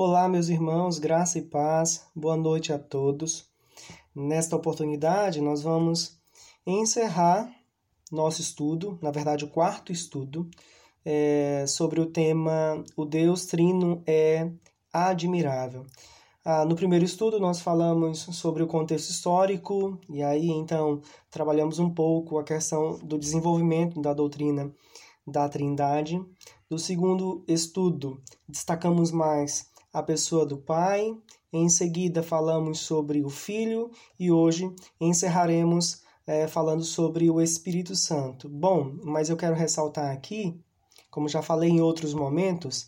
Olá, meus irmãos, graça e paz, boa noite a todos. Nesta oportunidade, nós vamos encerrar nosso estudo, na verdade, o quarto estudo, é, sobre o tema O Deus Trino é Admirável. Ah, no primeiro estudo, nós falamos sobre o contexto histórico, e aí então trabalhamos um pouco a questão do desenvolvimento da doutrina da Trindade. No segundo estudo, destacamos mais a pessoa do Pai. Em seguida, falamos sobre o Filho e hoje encerraremos é, falando sobre o Espírito Santo. Bom, mas eu quero ressaltar aqui, como já falei em outros momentos,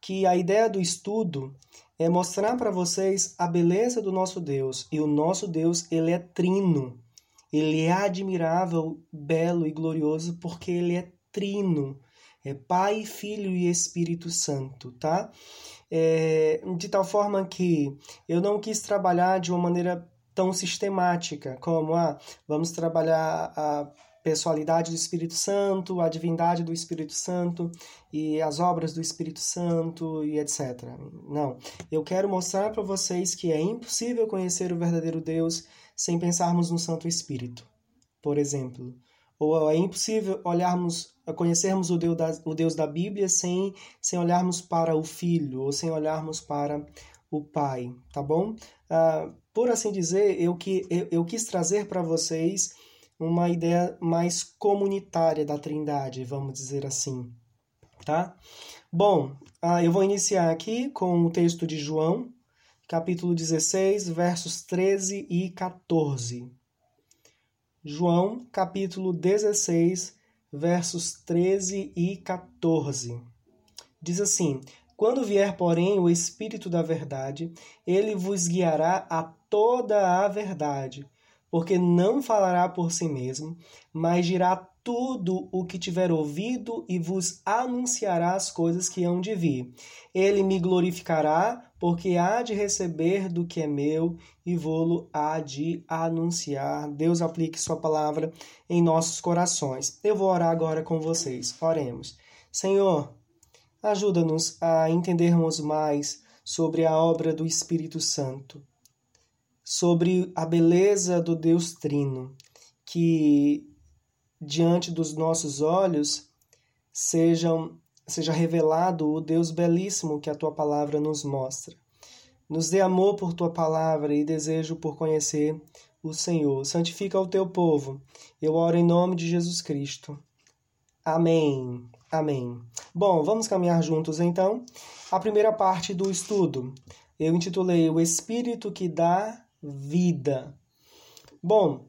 que a ideia do estudo é mostrar para vocês a beleza do nosso Deus. E o nosso Deus, ele é trino. Ele é admirável, belo e glorioso porque ele é trino. É Pai, Filho e Espírito Santo, tá? É, de tal forma que eu não quis trabalhar de uma maneira tão sistemática, como ah, vamos trabalhar a pessoalidade do Espírito Santo, a divindade do Espírito Santo e as obras do Espírito Santo e etc. Não, eu quero mostrar para vocês que é impossível conhecer o verdadeiro Deus sem pensarmos no Santo Espírito, por exemplo. Ou é impossível olharmos, conhecermos o Deus da, o Deus da Bíblia sem, sem olharmos para o Filho ou sem olharmos para o Pai, tá bom? Ah, por assim dizer, eu, que, eu, eu quis trazer para vocês uma ideia mais comunitária da Trindade, vamos dizer assim, tá? Bom, ah, eu vou iniciar aqui com o texto de João, capítulo 16, versos 13 e 14. João, capítulo 16, versos 13 e 14. Diz assim: Quando vier, porém, o Espírito da Verdade, ele vos guiará a toda a verdade, porque não falará por si mesmo, mas dirá tudo o que tiver ouvido e vos anunciará as coisas que hão de vir. Ele me glorificará, porque há de receber do que é meu e vou-lo há de anunciar. Deus aplique Sua palavra em nossos corações. Eu vou orar agora com vocês. Oremos. Senhor, ajuda-nos a entendermos mais sobre a obra do Espírito Santo, sobre a beleza do Deus Trino, que diante dos nossos olhos sejam seja revelado o Deus belíssimo que a tua palavra nos mostra. Nos dê amor por tua palavra e desejo por conhecer o Senhor. Santifica o teu povo. Eu oro em nome de Jesus Cristo. Amém. Amém. Bom, vamos caminhar juntos então. A primeira parte do estudo eu intitulei O Espírito que dá vida. Bom,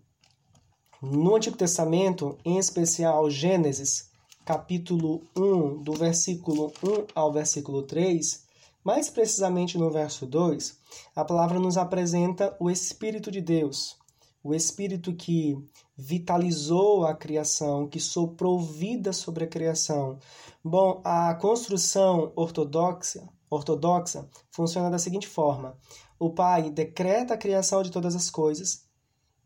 no Antigo Testamento, em especial Gênesis, capítulo 1, do versículo 1 ao versículo 3, mais precisamente no verso 2, a palavra nos apresenta o Espírito de Deus, o Espírito que vitalizou a criação, que soprou vida sobre a criação. Bom, a construção ortodoxa, ortodoxa funciona da seguinte forma: o Pai decreta a criação de todas as coisas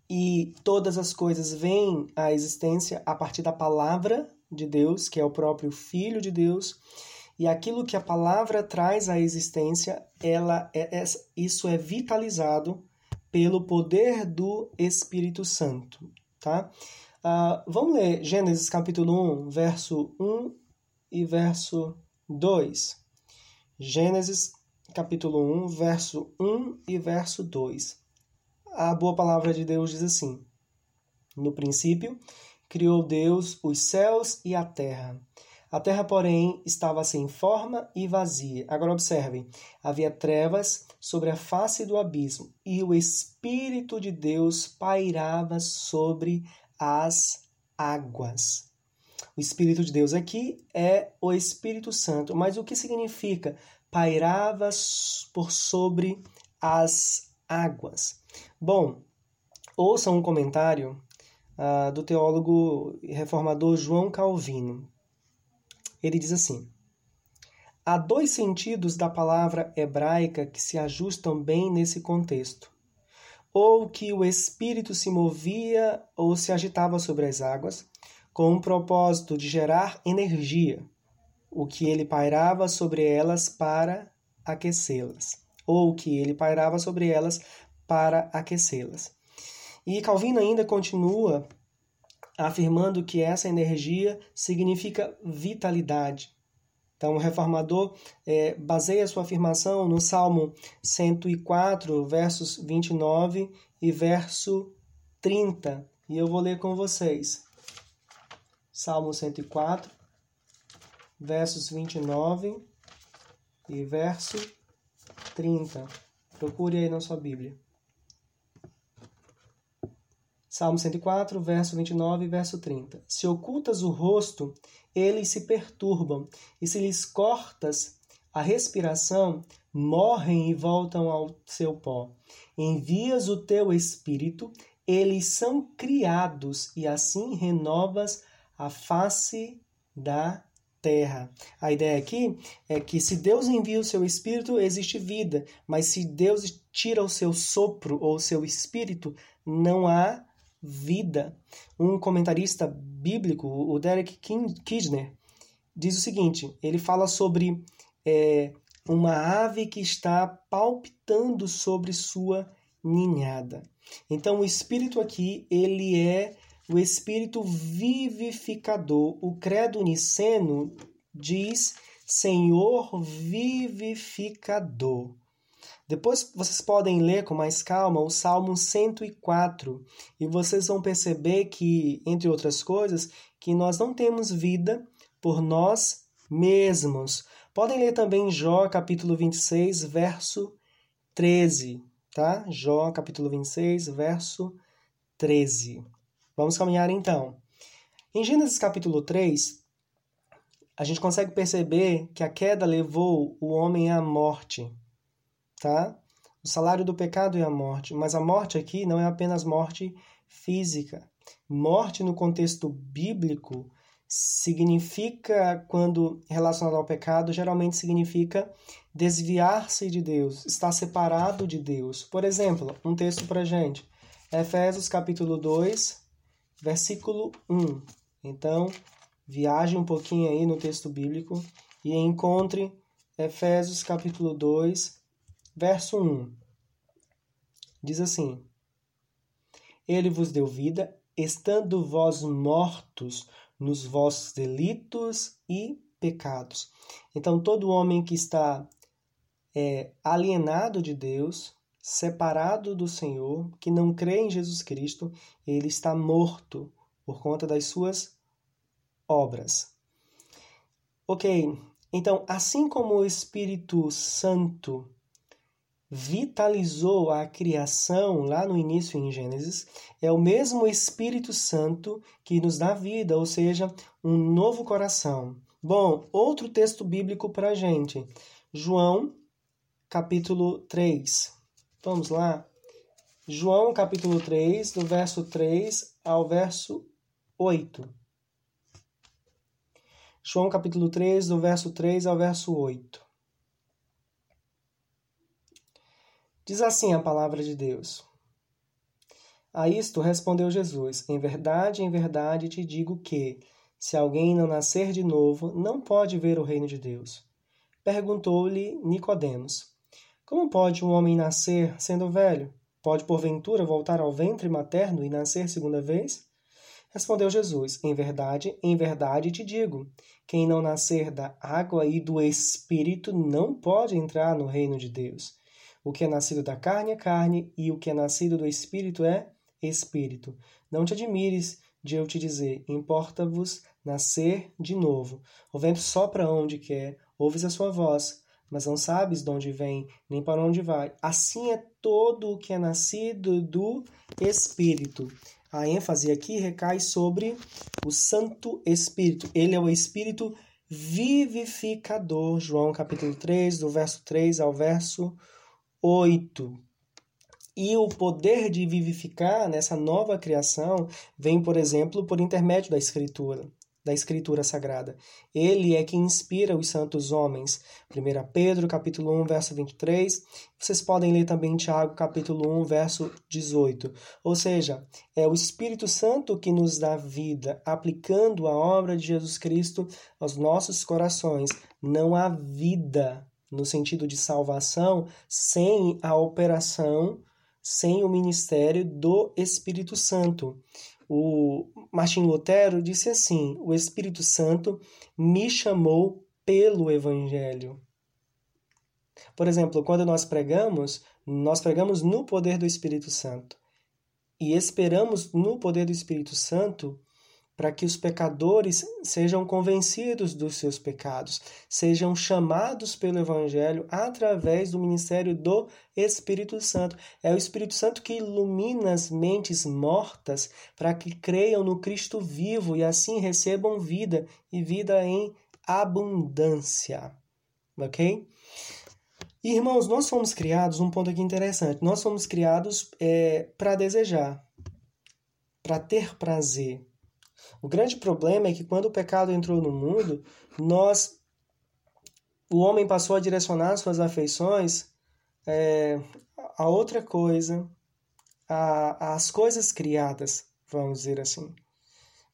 e todas as coisas vêm à existência a partir da palavra de Deus, que é o próprio Filho de Deus, e aquilo que a palavra traz à existência, ela é, é, isso é vitalizado pelo poder do Espírito Santo, tá? Uh, vamos ler Gênesis capítulo 1, verso 1 e verso 2. Gênesis capítulo 1, verso 1 e verso 2. A boa palavra de Deus diz assim: No princípio, criou Deus os céus e a terra. A terra, porém, estava sem forma e vazia. Agora observem: havia trevas sobre a face do abismo, e o Espírito de Deus pairava sobre as águas. O Espírito de Deus aqui é o Espírito Santo, mas o que significa pairava por sobre as águas? Bom, ouça um comentário uh, do teólogo reformador João Calvino. Ele diz assim: Há dois sentidos da palavra hebraica que se ajustam bem nesse contexto. Ou que o espírito se movia ou se agitava sobre as águas, com o propósito de gerar energia, o que ele pairava sobre elas para aquecê-las, ou que ele pairava sobre elas para aquecê-las. E Calvino ainda continua afirmando que essa energia significa vitalidade. Então, o reformador é, baseia sua afirmação no Salmo 104, versos 29 e verso 30. E eu vou ler com vocês. Salmo 104, versos 29 e verso 30. Procure aí na sua Bíblia. Salmo 104, verso 29 e verso 30. Se ocultas o rosto, eles se perturbam, e se lhes cortas a respiração, morrem e voltam ao seu pó. Envias o teu espírito, eles são criados, e assim renovas a face da terra. A ideia aqui é que se Deus envia o seu espírito, existe vida, mas se Deus tira o seu sopro ou o seu espírito, não há vida. Um comentarista bíblico, o Derek Kidner, diz o seguinte: ele fala sobre é, uma ave que está palpitando sobre sua ninhada. Então, o espírito aqui, ele é o espírito vivificador. O credo niceno diz Senhor vivificador. Depois vocês podem ler com mais calma o Salmo 104 e vocês vão perceber que, entre outras coisas, que nós não temos vida por nós mesmos. Podem ler também Jó, capítulo 26, verso 13, tá? Jó, capítulo 26, verso 13. Vamos caminhar então. Em Gênesis capítulo 3, a gente consegue perceber que a queda levou o homem à morte tá? O salário do pecado é a morte, mas a morte aqui não é apenas morte física. Morte no contexto bíblico significa, quando relacionado ao pecado, geralmente significa desviar-se de Deus, estar separado de Deus. Por exemplo, um texto para gente, Efésios capítulo 2, versículo 1. Então, viaje um pouquinho aí no texto bíblico e encontre Efésios capítulo 2, Verso 1 diz assim: Ele vos deu vida, estando vós mortos nos vossos delitos e pecados. Então, todo homem que está é, alienado de Deus, separado do Senhor, que não crê em Jesus Cristo, ele está morto por conta das suas obras. Ok, então, assim como o Espírito Santo vitalizou a criação lá no início em Gênesis, é o mesmo Espírito Santo que nos dá vida, ou seja, um novo coração. Bom, outro texto bíblico para a gente. João, capítulo 3. Vamos lá? João, capítulo 3, do verso 3 ao verso 8. João, capítulo 3, do verso 3 ao verso 8. Diz assim a palavra de Deus. A isto respondeu Jesus: Em verdade, em verdade te digo que, se alguém não nascer de novo, não pode ver o reino de Deus. Perguntou-lhe Nicodemos: Como pode um homem nascer sendo velho? Pode porventura voltar ao ventre materno e nascer segunda vez? Respondeu Jesus: Em verdade, em verdade te digo: quem não nascer da água e do espírito não pode entrar no reino de Deus. O que é nascido da carne é carne, e o que é nascido do espírito é espírito. Não te admires de eu te dizer: importa-vos nascer de novo. O vento sopra onde quer, ouves a sua voz, mas não sabes de onde vem, nem para onde vai. Assim é todo o que é nascido do Espírito. A ênfase aqui recai sobre o Santo Espírito. Ele é o Espírito vivificador. João capítulo 3, do verso 3 ao verso 8. E o poder de vivificar nessa nova criação vem, por exemplo, por intermédio da Escritura, da Escritura Sagrada. Ele é que inspira os santos homens. 1 Pedro, capítulo 1, verso 23. Vocês podem ler também Tiago, capítulo 1, verso 18. Ou seja, é o Espírito Santo que nos dá vida, aplicando a obra de Jesus Cristo aos nossos corações. Não há vida no sentido de salvação, sem a operação, sem o ministério do Espírito Santo. O Martin Lutero disse assim: O Espírito Santo me chamou pelo Evangelho. Por exemplo, quando nós pregamos, nós pregamos no poder do Espírito Santo e esperamos no poder do Espírito Santo para que os pecadores sejam convencidos dos seus pecados, sejam chamados pelo Evangelho através do ministério do Espírito Santo. É o Espírito Santo que ilumina as mentes mortas para que creiam no Cristo vivo e assim recebam vida e vida em abundância. Ok? Irmãos, nós fomos criados, um ponto aqui interessante, nós fomos criados é, para desejar, para ter prazer. O grande problema é que quando o pecado entrou no mundo, nós, o homem passou a direcionar suas afeições é, a outra coisa, as coisas criadas, vamos dizer assim.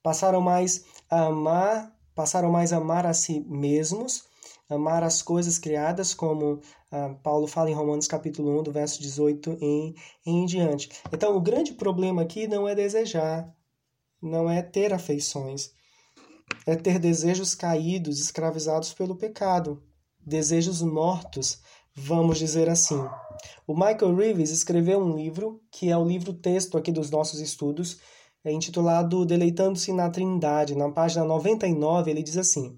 Passaram mais a amar, passaram mais a amar a si mesmos amar as coisas criadas, como ah, Paulo fala em Romanos capítulo 1, do verso 18 em, em diante. Então, o grande problema aqui não é desejar, não é ter afeições, é ter desejos caídos, escravizados pelo pecado, desejos mortos, vamos dizer assim. O Michael Reeves escreveu um livro, que é o livro texto aqui dos nossos estudos, é intitulado Deleitando-se na Trindade. Na página 99, ele diz assim: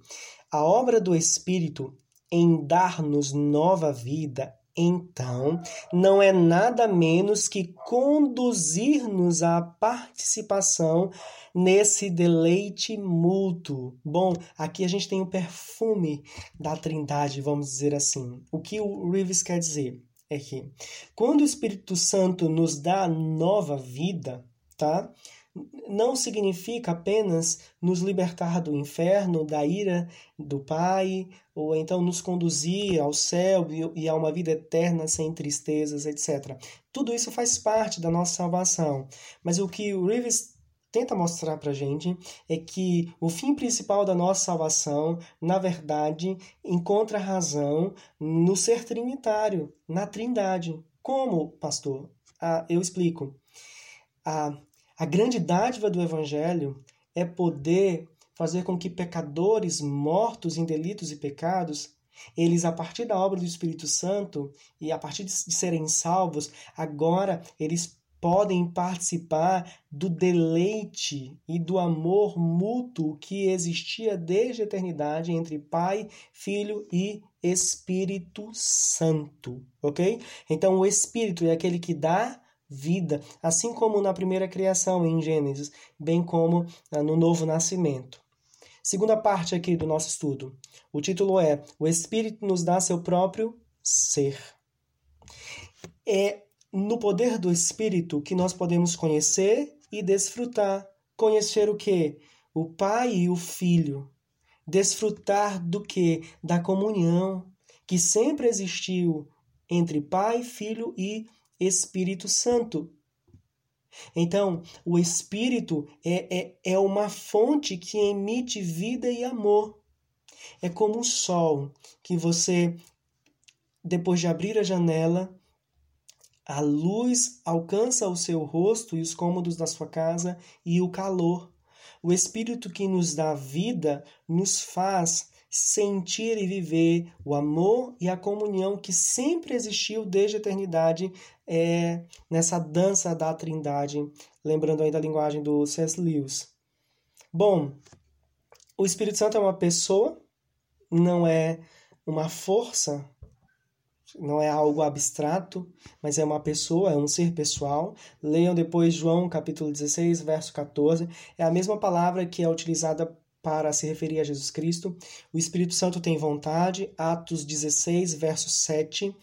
a obra do Espírito em dar-nos nova vida, então, não é nada menos que conduzir-nos à participação nesse deleite mútuo. Bom, aqui a gente tem o perfume da Trindade, vamos dizer assim. O que o Reeves quer dizer é que quando o Espírito Santo nos dá nova vida, tá? não significa apenas nos libertar do inferno, da ira do Pai, ou então nos conduzir ao céu e a uma vida eterna sem tristezas, etc. Tudo isso faz parte da nossa salvação. Mas o que o Reeves tenta mostrar para gente é que o fim principal da nossa salvação, na verdade, encontra razão no ser trinitário, na Trindade. Como, pastor? Ah, eu explico. Ah, a grande dádiva do Evangelho é poder fazer com que pecadores mortos em delitos e pecados, eles, a partir da obra do Espírito Santo e a partir de serem salvos, agora eles podem participar do deleite e do amor mútuo que existia desde a eternidade entre Pai, Filho e Espírito Santo, ok? Então, o Espírito é aquele que dá vida, assim como na primeira criação em Gênesis, bem como ah, no novo nascimento. Segunda parte aqui do nosso estudo. O título é O Espírito nos dá seu próprio ser. É no poder do Espírito que nós podemos conhecer e desfrutar. Conhecer o que? O Pai e o Filho. Desfrutar do que? Da comunhão que sempre existiu entre Pai, Filho e Espírito Santo. Então, o Espírito é, é, é uma fonte que emite vida e amor. É como o sol que você, depois de abrir a janela, a luz alcança o seu rosto e os cômodos da sua casa e o calor. O Espírito que nos dá vida nos faz sentir e viver o amor e a comunhão que sempre existiu desde a eternidade é, nessa dança da Trindade, lembrando ainda a linguagem do C.S. Lewis. Bom, o Espírito Santo é uma pessoa, não é uma força, não é algo abstrato, mas é uma pessoa, é um ser pessoal. Leiam depois João capítulo 16, verso 14. É a mesma palavra que é utilizada para se referir a Jesus Cristo. O Espírito Santo tem vontade, Atos 16, verso 7.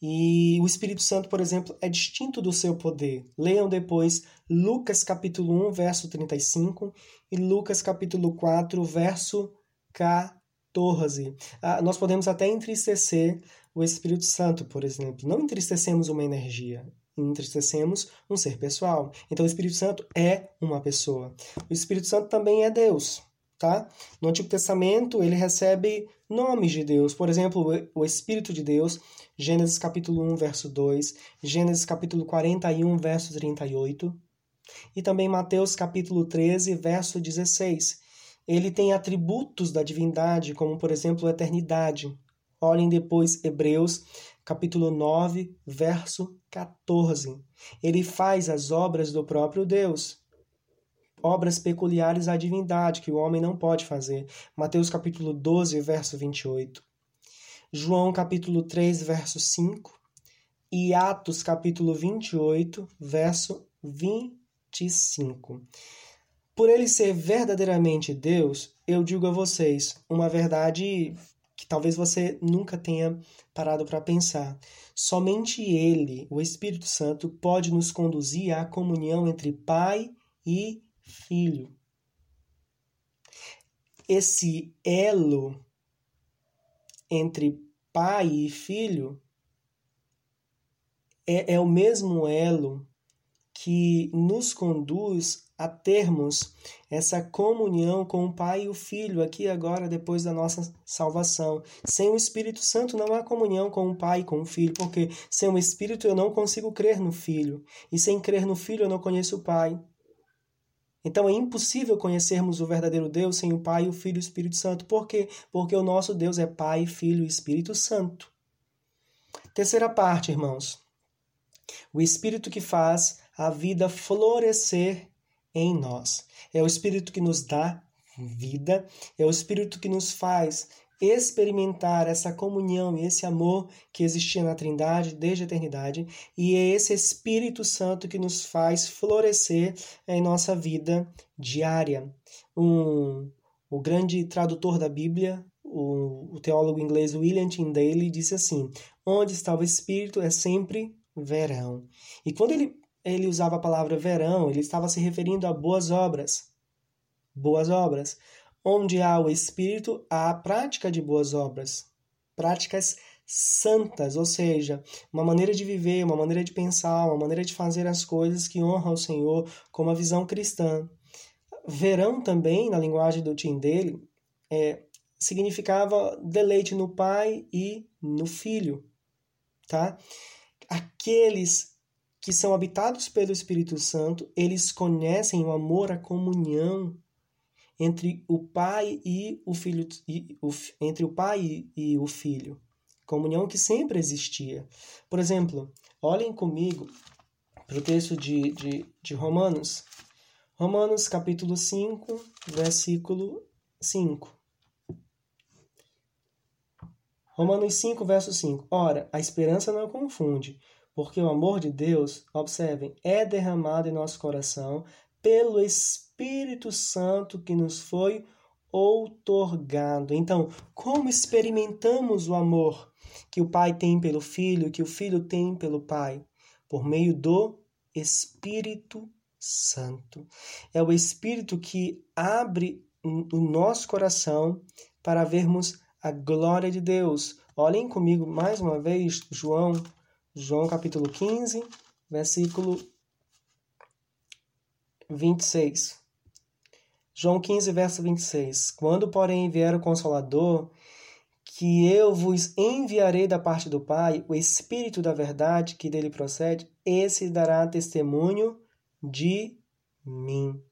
E o Espírito Santo, por exemplo, é distinto do seu poder. Leiam depois Lucas capítulo 1, verso 35 e Lucas capítulo 4, verso 14. Ah, nós podemos até entristecer o Espírito Santo, por exemplo. Não entristecemos uma energia, entristecemos um ser pessoal. Então o Espírito Santo é uma pessoa. O Espírito Santo também é Deus tá? No Antigo Testamento, ele recebe nomes de Deus. Por exemplo, o Espírito de Deus, Gênesis capítulo 1, verso 2, Gênesis capítulo 41, verso 38, e também Mateus capítulo 13, verso 16. Ele tem atributos da divindade, como por exemplo, eternidade. Olhem depois Hebreus capítulo 9, verso 14. Ele faz as obras do próprio Deus obras peculiares à divindade que o homem não pode fazer. Mateus capítulo 12, verso 28. João capítulo 3, verso 5 e Atos capítulo 28, verso 25. Por ele ser verdadeiramente Deus, eu digo a vocês uma verdade que talvez você nunca tenha parado para pensar. Somente ele, o Espírito Santo, pode nos conduzir à comunhão entre Pai e filho. Esse elo entre pai e filho é, é o mesmo elo que nos conduz a termos essa comunhão com o Pai e o Filho aqui agora depois da nossa salvação. Sem o Espírito Santo não há comunhão com o Pai e com o Filho, porque sem o Espírito eu não consigo crer no Filho, e sem crer no Filho eu não conheço o Pai. Então é impossível conhecermos o verdadeiro Deus sem o Pai, o Filho e o Espírito Santo. Por quê? Porque o nosso Deus é Pai, Filho e Espírito Santo. Terceira parte, irmãos. O Espírito que faz a vida florescer em nós. É o Espírito que nos dá vida, é o Espírito que nos faz experimentar essa comunhão e esse amor que existia na Trindade desde a eternidade, e é esse Espírito Santo que nos faz florescer em nossa vida diária. Um, o grande tradutor da Bíblia, o, o teólogo inglês William Tyndale, disse assim: Onde está o Espírito é sempre verão. E quando ele, ele usava a palavra verão, ele estava se referindo a boas obras. Boas obras. Onde há o Espírito, há a prática de boas obras, práticas santas, ou seja, uma maneira de viver, uma maneira de pensar, uma maneira de fazer as coisas que honram o Senhor com uma visão cristã. Verão também, na linguagem do Tim dele, é, significava deleite no Pai e no Filho, tá? Aqueles que são habitados pelo Espírito Santo, eles conhecem o amor, a comunhão entre o pai e o filho e o, entre o pai e o filho. Comunhão que sempre existia. Por exemplo olhem comigo para o texto de, de, de Romanos. Romanos capítulo 5 versículo 5 Romanos 5, verso 5. Ora, a esperança não confunde, porque o amor de Deus, observem, é derramado em nosso coração pelo Espírito Santo que nos foi outorgado. Então, como experimentamos o amor que o Pai tem pelo Filho, que o Filho tem pelo Pai? Por meio do Espírito Santo. É o Espírito que abre o nosso coração para vermos a glória de Deus. Olhem comigo mais uma vez João, João capítulo 15, versículo 26. João 15, verso 26. Quando, porém, vier o Consolador, que eu vos enviarei da parte do Pai, o Espírito da verdade que dele procede, esse dará testemunho de mim.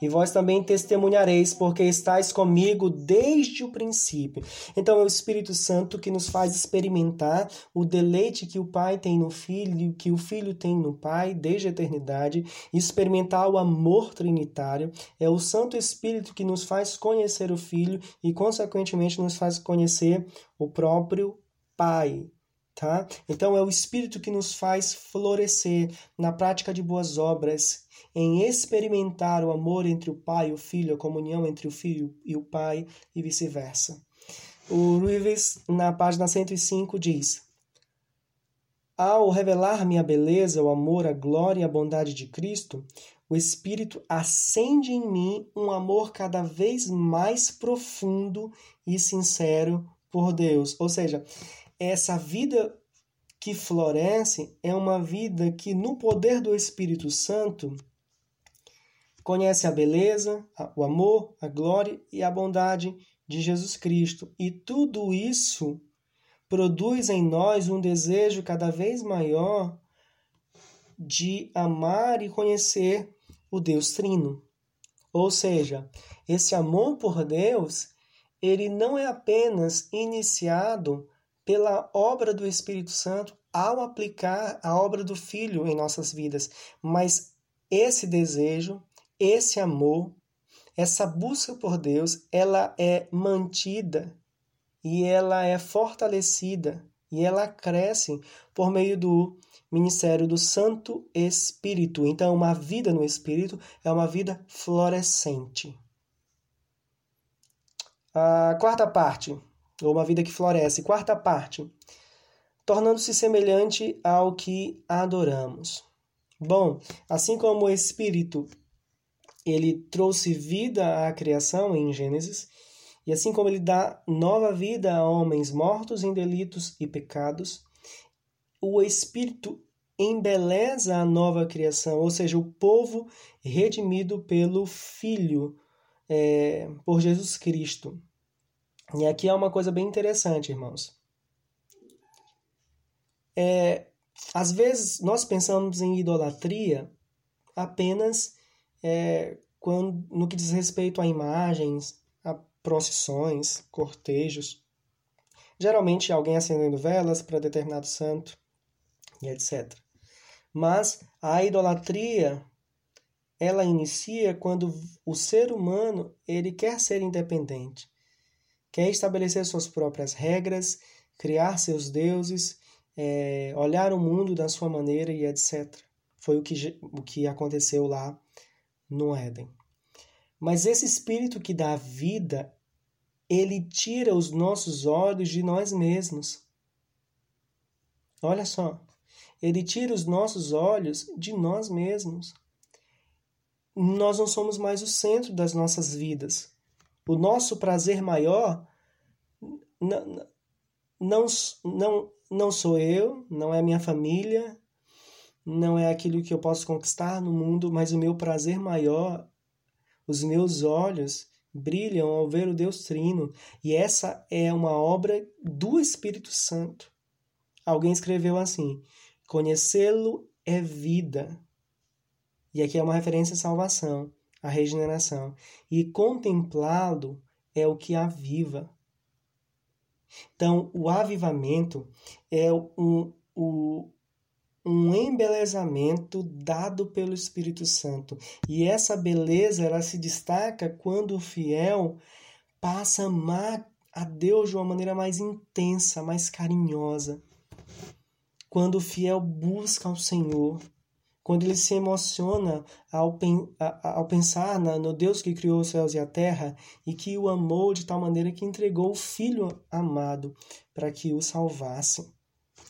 E vós também testemunhareis, porque estáis comigo desde o princípio. Então é o Espírito Santo que nos faz experimentar o deleite que o Pai tem no Filho, que o Filho tem no Pai desde a eternidade, experimentar o amor trinitário. É o Santo Espírito que nos faz conhecer o Filho e, consequentemente, nos faz conhecer o próprio Pai. Tá? Então é o Espírito que nos faz florescer na prática de boas obras, em experimentar o amor entre o Pai e o Filho, a comunhão entre o Filho e o Pai e vice-versa. O Rives, na página 105, diz: Ao revelar-me a beleza, o amor, a glória e a bondade de Cristo, o Espírito acende em mim um amor cada vez mais profundo e sincero por Deus. Ou seja, essa vida que floresce é uma vida que, no poder do Espírito Santo, conhece a beleza, o amor, a glória e a bondade de Jesus Cristo. E tudo isso produz em nós um desejo cada vez maior de amar e conhecer o Deus Trino. Ou seja, esse amor por Deus, ele não é apenas iniciado pela obra do Espírito Santo ao aplicar a obra do Filho em nossas vidas, mas esse desejo, esse amor, essa busca por Deus, ela é mantida e ela é fortalecida e ela cresce por meio do ministério do Santo Espírito. Então, uma vida no Espírito é uma vida florescente. A quarta parte, ou uma vida que floresce. Quarta parte, tornando-se semelhante ao que adoramos. Bom, assim como o Espírito ele trouxe vida à criação em Gênesis, e assim como ele dá nova vida a homens mortos em delitos e pecados, o Espírito embeleza a nova criação, ou seja, o povo redimido pelo Filho, é, por Jesus Cristo. E aqui é uma coisa bem interessante, irmãos. É, às vezes nós pensamos em idolatria apenas é, quando, no que diz respeito a imagens, procissões, cortejos, geralmente alguém acendendo velas para determinado santo e etc. Mas a idolatria ela inicia quando o ser humano ele quer ser independente, quer estabelecer suas próprias regras, criar seus deuses, é, olhar o mundo da sua maneira e etc. Foi o que, o que aconteceu lá no Éden. Mas esse espírito que dá vida, ele tira os nossos olhos de nós mesmos. Olha só, ele tira os nossos olhos de nós mesmos. Nós não somos mais o centro das nossas vidas. O nosso prazer maior não, não, não, não sou eu, não é minha família, não é aquilo que eu posso conquistar no mundo, mas o meu prazer maior os meus olhos brilham ao ver o Deus Trino, e essa é uma obra do Espírito Santo. Alguém escreveu assim: conhecê-lo é vida. E aqui é uma referência à salvação, à regeneração. E contemplá-lo é o que aviva. Então, o avivamento é um, o, um embelezamento dado pelo Espírito Santo. E essa beleza ela se destaca quando o fiel passa a amar a Deus de uma maneira mais intensa, mais carinhosa. Quando o fiel busca ao Senhor, quando ele se emociona ao, ao pensar no Deus que criou os céus e a terra e que o amou de tal maneira que entregou o Filho amado para que o salvasse.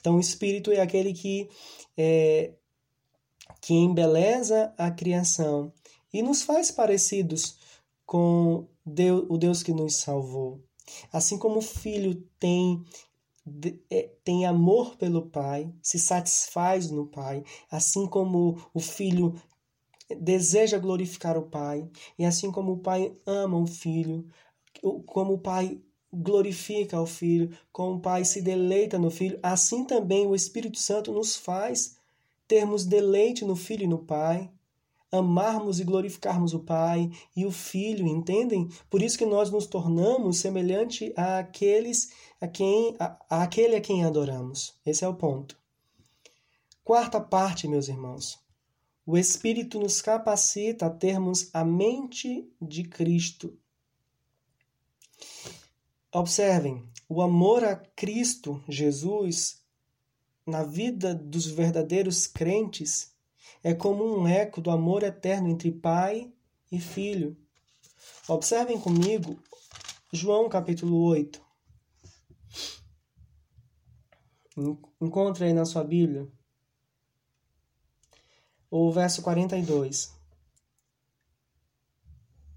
Então, o Espírito é aquele que, é, que embeleza a criação e nos faz parecidos com Deus, o Deus que nos salvou. Assim como o Filho tem tem amor pelo Pai, se satisfaz no Pai, assim como o Filho deseja glorificar o Pai, e assim como o Pai ama o Filho, como o Pai glorifica o Filho, como o Pai se deleita no Filho, assim também o Espírito Santo nos faz termos deleite no Filho e no Pai, amarmos e glorificarmos o Pai e o Filho, entendem? Por isso que nós nos tornamos semelhante àqueles a quem a, aquele a quem adoramos. Esse é o ponto. Quarta parte, meus irmãos. O Espírito nos capacita a termos a mente de Cristo. Observem, o amor a Cristo Jesus na vida dos verdadeiros crentes é como um eco do amor eterno entre pai e filho. Observem comigo João capítulo 8. Encontre aí na sua Bíblia o verso 42.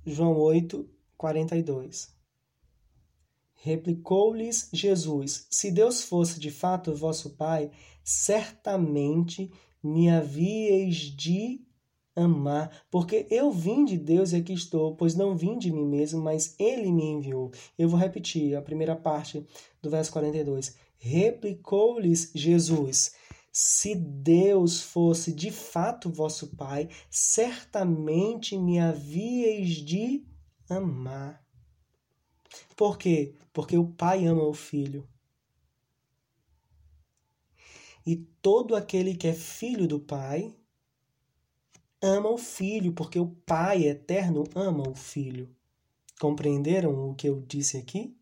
João 8, 42. Replicou-lhes Jesus: Se Deus fosse de fato vosso Pai, certamente me havíeis de amar, porque eu vim de Deus e aqui estou, pois não vim de mim mesmo, mas ele me enviou. Eu vou repetir a primeira parte do verso 42. Replicou-lhes Jesus: Se Deus fosse de fato vosso Pai, certamente me havíeis de amar. Por quê? Porque o Pai ama o Filho. E todo aquele que é filho do Pai ama o Filho, porque o Pai eterno ama o Filho. Compreenderam o que eu disse aqui?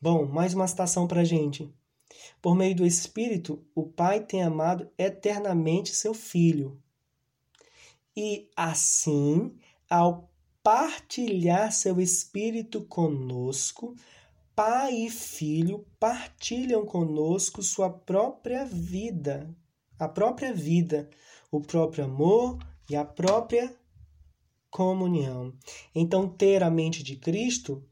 Bom, mais uma citação para a gente. Por meio do Espírito, o Pai tem amado eternamente seu Filho. E assim, ao partilhar seu Espírito conosco, Pai e Filho partilham conosco sua própria vida, a própria vida, o próprio amor e a própria comunhão. Então, ter a mente de Cristo,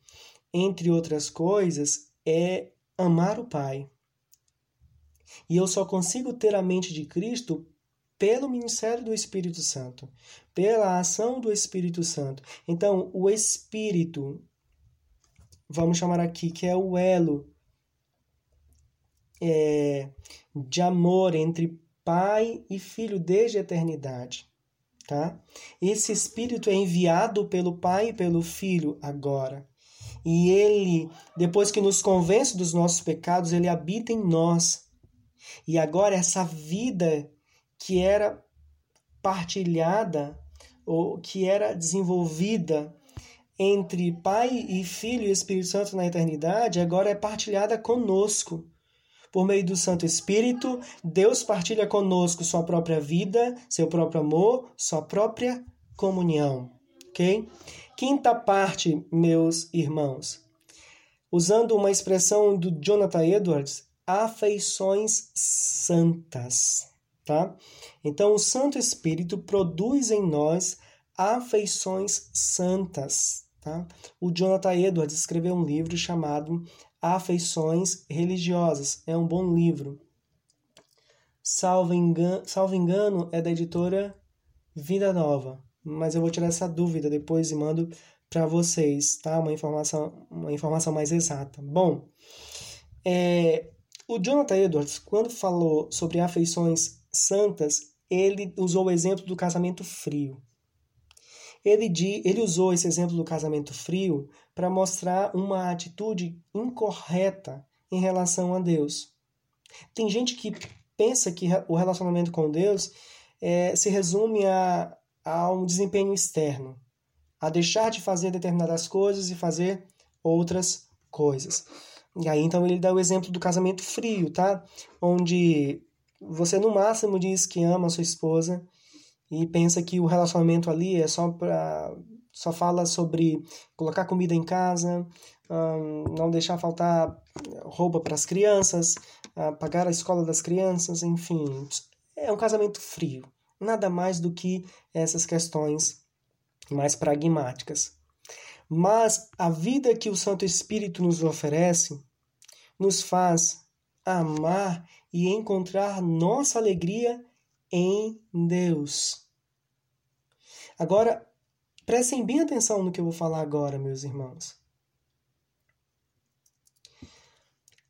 entre outras coisas, é amar o Pai. E eu só consigo ter a mente de Cristo pelo ministério do Espírito Santo, pela ação do Espírito Santo. Então, o Espírito vamos chamar aqui, que é o elo é, de amor entre pai e filho desde a eternidade. Tá? Esse Espírito é enviado pelo Pai e pelo Filho agora. E ele, depois que nos convence dos nossos pecados, ele habita em nós. E agora essa vida que era partilhada ou que era desenvolvida entre Pai e Filho e Espírito Santo na eternidade agora é partilhada conosco. Por meio do Santo Espírito, Deus partilha conosco sua própria vida, seu próprio amor, sua própria comunhão. Ok? Quinta parte, meus irmãos. Usando uma expressão do Jonathan Edwards, afeições santas. Tá? Então, o Santo Espírito produz em nós afeições santas. Tá? O Jonathan Edwards escreveu um livro chamado Afeições Religiosas. É um bom livro. Salvo engano, salvo engano, é da editora Vida Nova. Mas eu vou tirar essa dúvida depois e mando para vocês, tá? Uma informação, uma informação mais exata. Bom, é, o Jonathan Edwards, quando falou sobre afeições santas, ele usou o exemplo do casamento frio. Ele, ele usou esse exemplo do casamento frio para mostrar uma atitude incorreta em relação a Deus. Tem gente que pensa que o relacionamento com Deus é, se resume a, a um desempenho externo, a deixar de fazer determinadas coisas e fazer outras coisas. E aí então ele dá o exemplo do casamento frio, tá? Onde você no máximo diz que ama a sua esposa e pensa que o relacionamento ali é só para só fala sobre colocar comida em casa, não deixar faltar roupa para as crianças, pagar a escola das crianças, enfim, é um casamento frio. Nada mais do que essas questões mais pragmáticas. Mas a vida que o Santo Espírito nos oferece nos faz amar e encontrar nossa alegria em Deus. Agora, prestem bem atenção no que eu vou falar agora, meus irmãos.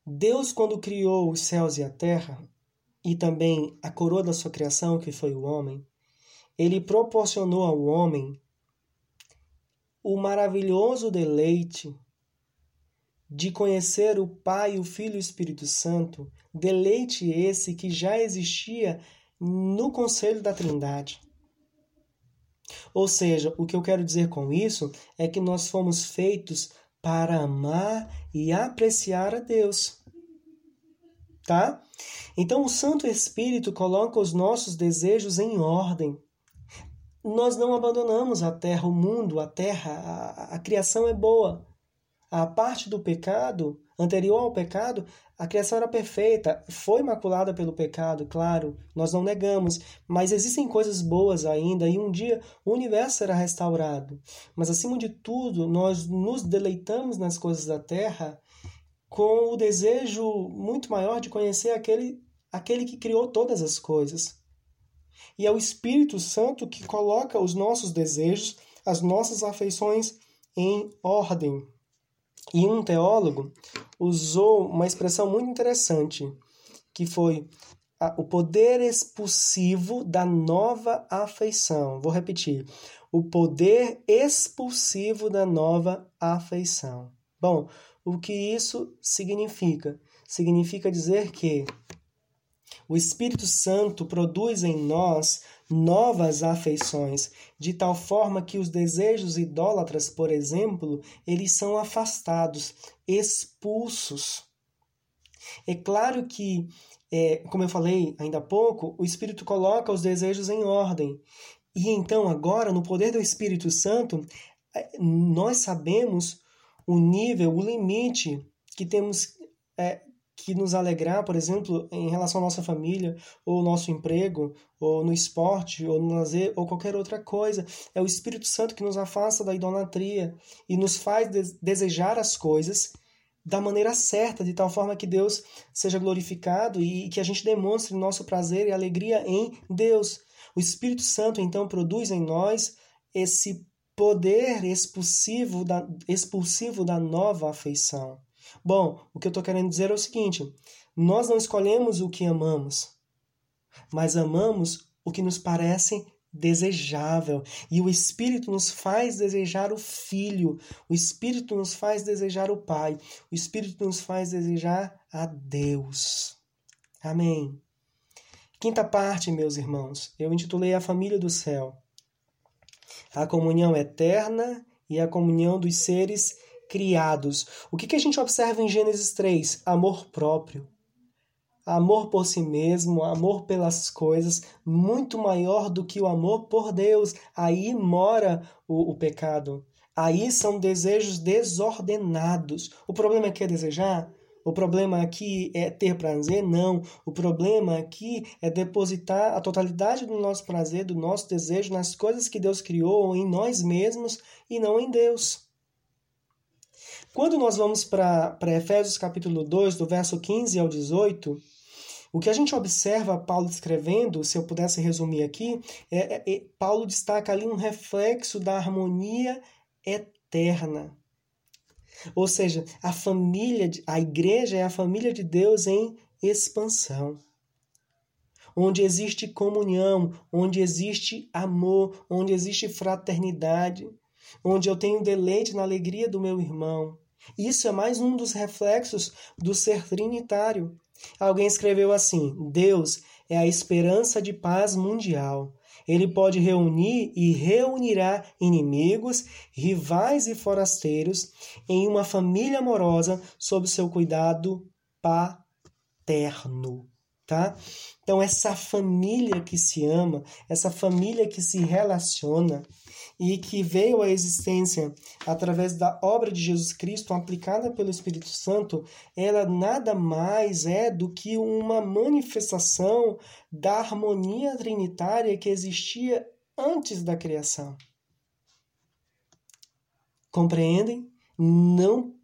Deus, quando criou os céus e a terra, e também a coroa da sua criação, que foi o homem, ele proporcionou ao homem o maravilhoso deleite de conhecer o Pai, o Filho e o Espírito Santo, deleite esse que já existia no conselho da Trindade. Ou seja, o que eu quero dizer com isso é que nós fomos feitos para amar e apreciar a Deus. Tá? Então o Santo Espírito coloca os nossos desejos em ordem. Nós não abandonamos a terra, o mundo, a terra, a, a criação é boa. A parte do pecado, anterior ao pecado, a criação era perfeita, foi maculada pelo pecado, claro, nós não negamos, mas existem coisas boas ainda e um dia o universo será restaurado. Mas acima de tudo, nós nos deleitamos nas coisas da terra com o desejo muito maior de conhecer aquele, aquele que criou todas as coisas. E é o Espírito Santo que coloca os nossos desejos, as nossas afeições em ordem. E um teólogo usou uma expressão muito interessante, que foi o poder expulsivo da nova afeição. Vou repetir. O poder expulsivo da nova afeição. Bom, o que isso significa? Significa dizer que o Espírito Santo produz em nós novas afeições, de tal forma que os desejos idólatras, por exemplo, eles são afastados, expulsos. É claro que, é, como eu falei ainda há pouco, o Espírito coloca os desejos em ordem. E então, agora, no poder do Espírito Santo, é, nós sabemos o nível, o limite que temos é, que nos alegrar, por exemplo, em relação à nossa família, ou nosso emprego, ou no esporte, ou no lazer, ou qualquer outra coisa. É o Espírito Santo que nos afasta da idolatria e nos faz desejar as coisas da maneira certa, de tal forma que Deus seja glorificado e que a gente demonstre nosso prazer e alegria em Deus. O Espírito Santo então produz em nós esse poder expulsivo da, expulsivo da nova afeição. Bom, o que eu estou querendo dizer é o seguinte: nós não escolhemos o que amamos, mas amamos o que nos parece desejável. E o Espírito nos faz desejar o Filho, o Espírito nos faz desejar o Pai, o Espírito nos faz desejar a Deus. Amém. Quinta parte, meus irmãos, eu intitulei A Família do Céu. A comunhão eterna e a comunhão dos seres criados. O que, que a gente observa em Gênesis 3? Amor próprio. Amor por si mesmo, amor pelas coisas, muito maior do que o amor por Deus. Aí mora o, o pecado. Aí são desejos desordenados. O problema aqui é desejar? O problema aqui é ter prazer? Não. O problema aqui é depositar a totalidade do nosso prazer, do nosso desejo nas coisas que Deus criou, em nós mesmos e não em Deus. Quando nós vamos para Efésios capítulo 2, do verso 15 ao 18, o que a gente observa Paulo escrevendo, se eu pudesse resumir aqui, é, é, é, Paulo destaca ali um reflexo da harmonia eterna. Ou seja, a família, a igreja é a família de Deus em expansão. Onde existe comunhão, onde existe amor, onde existe fraternidade, onde eu tenho deleite na alegria do meu irmão, isso é mais um dos reflexos do ser trinitário. Alguém escreveu assim: Deus é a esperança de paz mundial. Ele pode reunir e reunirá inimigos, rivais e forasteiros em uma família amorosa sob seu cuidado paterno tá? Então essa família que se ama, essa família que se relaciona e que veio à existência através da obra de Jesus Cristo aplicada pelo Espírito Santo, ela nada mais é do que uma manifestação da harmonia trinitária que existia antes da criação. Compreendem? Não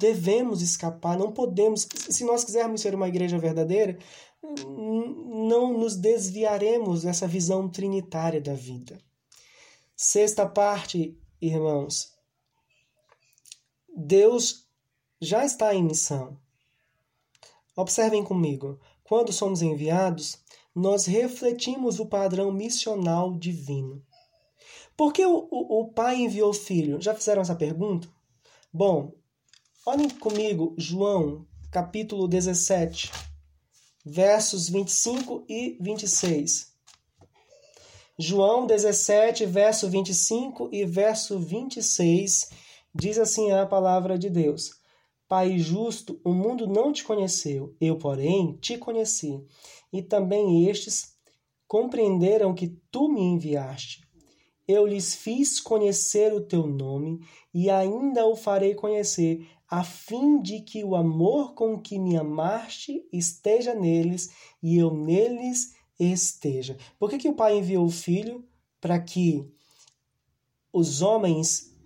devemos escapar, não podemos. Se nós quisermos ser uma igreja verdadeira, não nos desviaremos dessa visão trinitária da vida. Sexta parte, irmãos. Deus já está em missão. Observem comigo. Quando somos enviados, nós refletimos o padrão missional divino. Por que o, o, o pai enviou o filho? Já fizeram essa pergunta? Bom, Olhem comigo João, capítulo 17, versos 25 e 26. João 17, verso 25 e verso 26 diz assim a palavra de Deus: Pai justo, o mundo não te conheceu, eu, porém, te conheci, e também estes compreenderam que tu me enviaste. Eu lhes fiz conhecer o teu nome e ainda o farei conhecer, a fim de que o amor com que me amaste esteja neles e eu neles esteja. Por que, que o Pai enviou o Filho? Para que os homens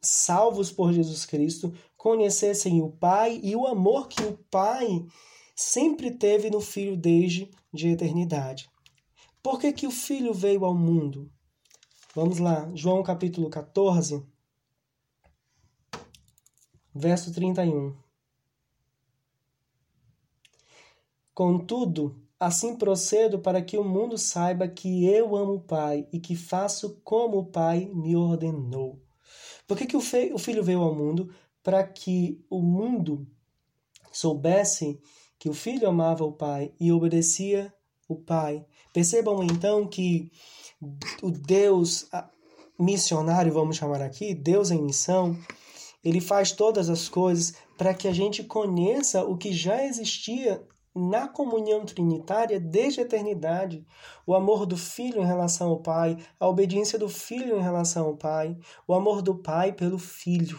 salvos por Jesus Cristo conhecessem o Pai e o amor que o Pai sempre teve no Filho desde de eternidade. Por que, que o Filho veio ao mundo? Vamos lá, João capítulo 14, verso 31. Contudo, assim procedo para que o mundo saiba que eu amo o Pai e que faço como o Pai me ordenou. Por que, que o, o Filho veio ao mundo? Para que o mundo soubesse que o Filho amava o Pai e obedecia o Pai. Percebam então que o Deus missionário, vamos chamar aqui, Deus em missão, ele faz todas as coisas para que a gente conheça o que já existia na comunhão trinitária desde a eternidade. O amor do Filho em relação ao Pai, a obediência do Filho em relação ao Pai, o amor do Pai pelo Filho.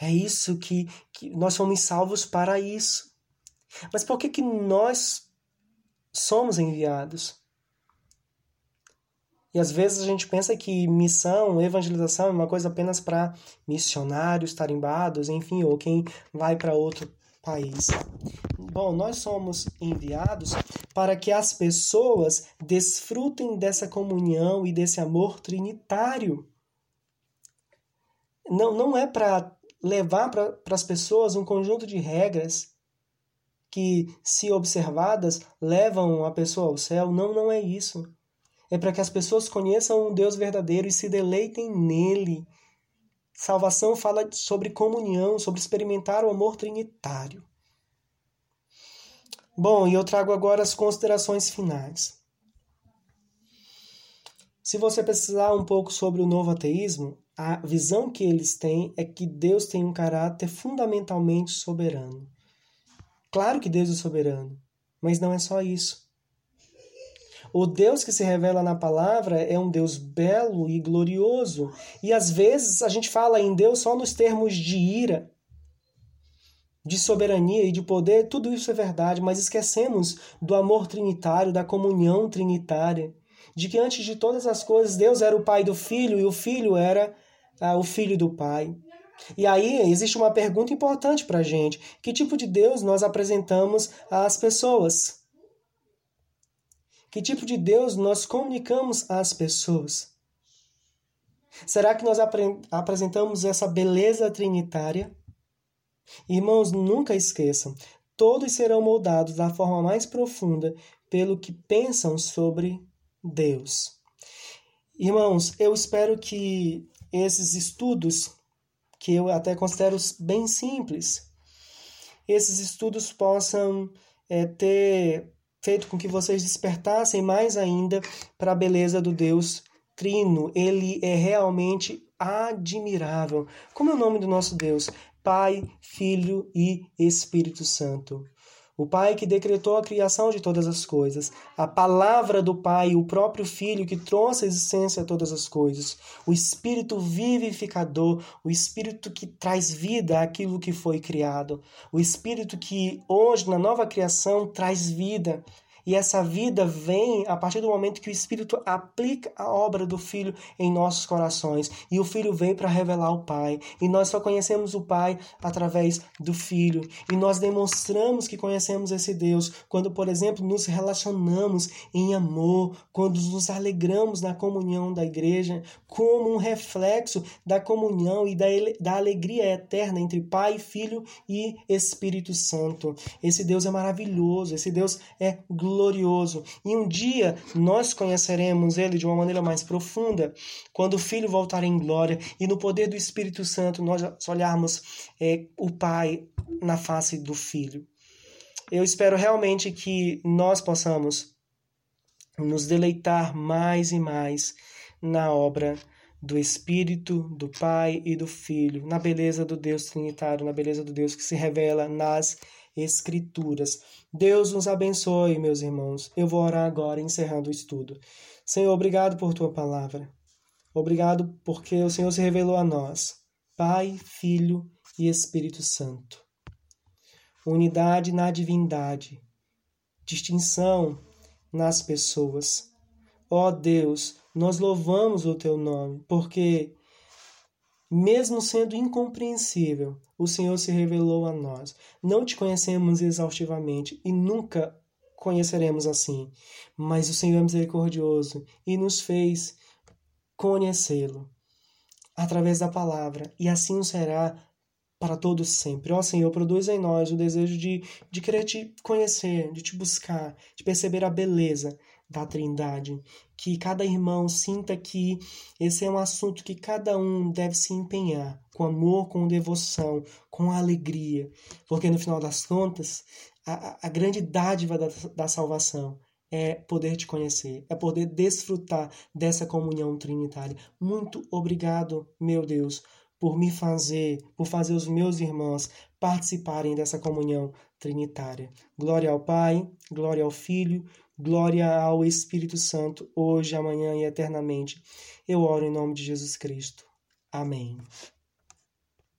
É isso que, que nós somos salvos para isso. Mas por que, que nós somos enviados? E às vezes a gente pensa que missão, evangelização é uma coisa apenas para missionários tarimbados, enfim, ou quem vai para outro país. Bom, nós somos enviados para que as pessoas desfrutem dessa comunhão e desse amor trinitário. Não, não é para levar para as pessoas um conjunto de regras que, se observadas, levam a pessoa ao céu. Não, não é isso. É para que as pessoas conheçam um Deus verdadeiro e se deleitem nele. Salvação fala sobre comunhão, sobre experimentar o amor trinitário. Bom, e eu trago agora as considerações finais. Se você pesquisar um pouco sobre o novo ateísmo, a visão que eles têm é que Deus tem um caráter fundamentalmente soberano. Claro que Deus é soberano, mas não é só isso. O Deus que se revela na palavra é um Deus belo e glorioso. E às vezes a gente fala em Deus só nos termos de ira, de soberania e de poder, tudo isso é verdade, mas esquecemos do amor trinitário, da comunhão trinitária, de que antes de todas as coisas Deus era o pai do filho e o filho era ah, o filho do pai. E aí existe uma pergunta importante para a gente: que tipo de Deus nós apresentamos às pessoas? Que tipo de Deus nós comunicamos às pessoas? Será que nós apresentamos essa beleza trinitária? Irmãos, nunca esqueçam: todos serão moldados da forma mais profunda pelo que pensam sobre Deus. Irmãos, eu espero que esses estudos, que eu até considero bem simples, esses estudos possam é, ter feito com que vocês despertassem mais ainda para a beleza do Deus Trino. Ele é realmente admirável. Como é o nome do nosso Deus? Pai, Filho e Espírito Santo. O Pai que decretou a criação de todas as coisas, a palavra do Pai, o próprio Filho que trouxe a existência a todas as coisas, o Espírito vivificador, o Espírito que traz vida àquilo que foi criado, o Espírito que hoje, na nova criação, traz vida e essa vida vem a partir do momento que o Espírito aplica a obra do Filho em nossos corações. E o Filho vem para revelar o Pai. E nós só conhecemos o Pai através do Filho. E nós demonstramos que conhecemos esse Deus quando, por exemplo, nos relacionamos em amor, quando nos alegramos na comunhão da igreja, como um reflexo da comunhão e da, da alegria eterna entre Pai, Filho e Espírito Santo. Esse Deus é maravilhoso, esse Deus é glorioso glorioso. E um dia nós conheceremos Ele de uma maneira mais profunda, quando o Filho voltar em glória e no poder do Espírito Santo nós olharmos é, o Pai na face do Filho. Eu espero realmente que nós possamos nos deleitar mais e mais na obra do Espírito, do Pai e do Filho, na beleza do Deus Trinitário, na beleza do Deus que se revela nas Escrituras. Deus nos abençoe, meus irmãos. Eu vou orar agora, encerrando o estudo. Senhor, obrigado por tua palavra. Obrigado porque o Senhor se revelou a nós, Pai, Filho e Espírito Santo. Unidade na divindade, distinção nas pessoas. Ó Deus, nós louvamos o teu nome, porque mesmo sendo incompreensível, o Senhor se revelou a nós. Não te conhecemos exaustivamente e nunca conheceremos assim. Mas o Senhor é misericordioso e nos fez conhecê-lo através da palavra, e assim será para todos sempre. Ó Senhor, produz em nós o desejo de, de querer te conhecer, de te buscar, de perceber a beleza da Trindade. Que cada irmão sinta que esse é um assunto que cada um deve se empenhar com amor, com devoção, com alegria. Porque no final das contas, a, a grande dádiva da, da salvação é poder te conhecer, é poder desfrutar dessa comunhão trinitária. Muito obrigado, meu Deus, por me fazer, por fazer os meus irmãos participarem dessa comunhão trinitária. Glória ao Pai, glória ao Filho, glória ao Espírito Santo, hoje, amanhã e eternamente. Eu oro em nome de Jesus Cristo. Amém.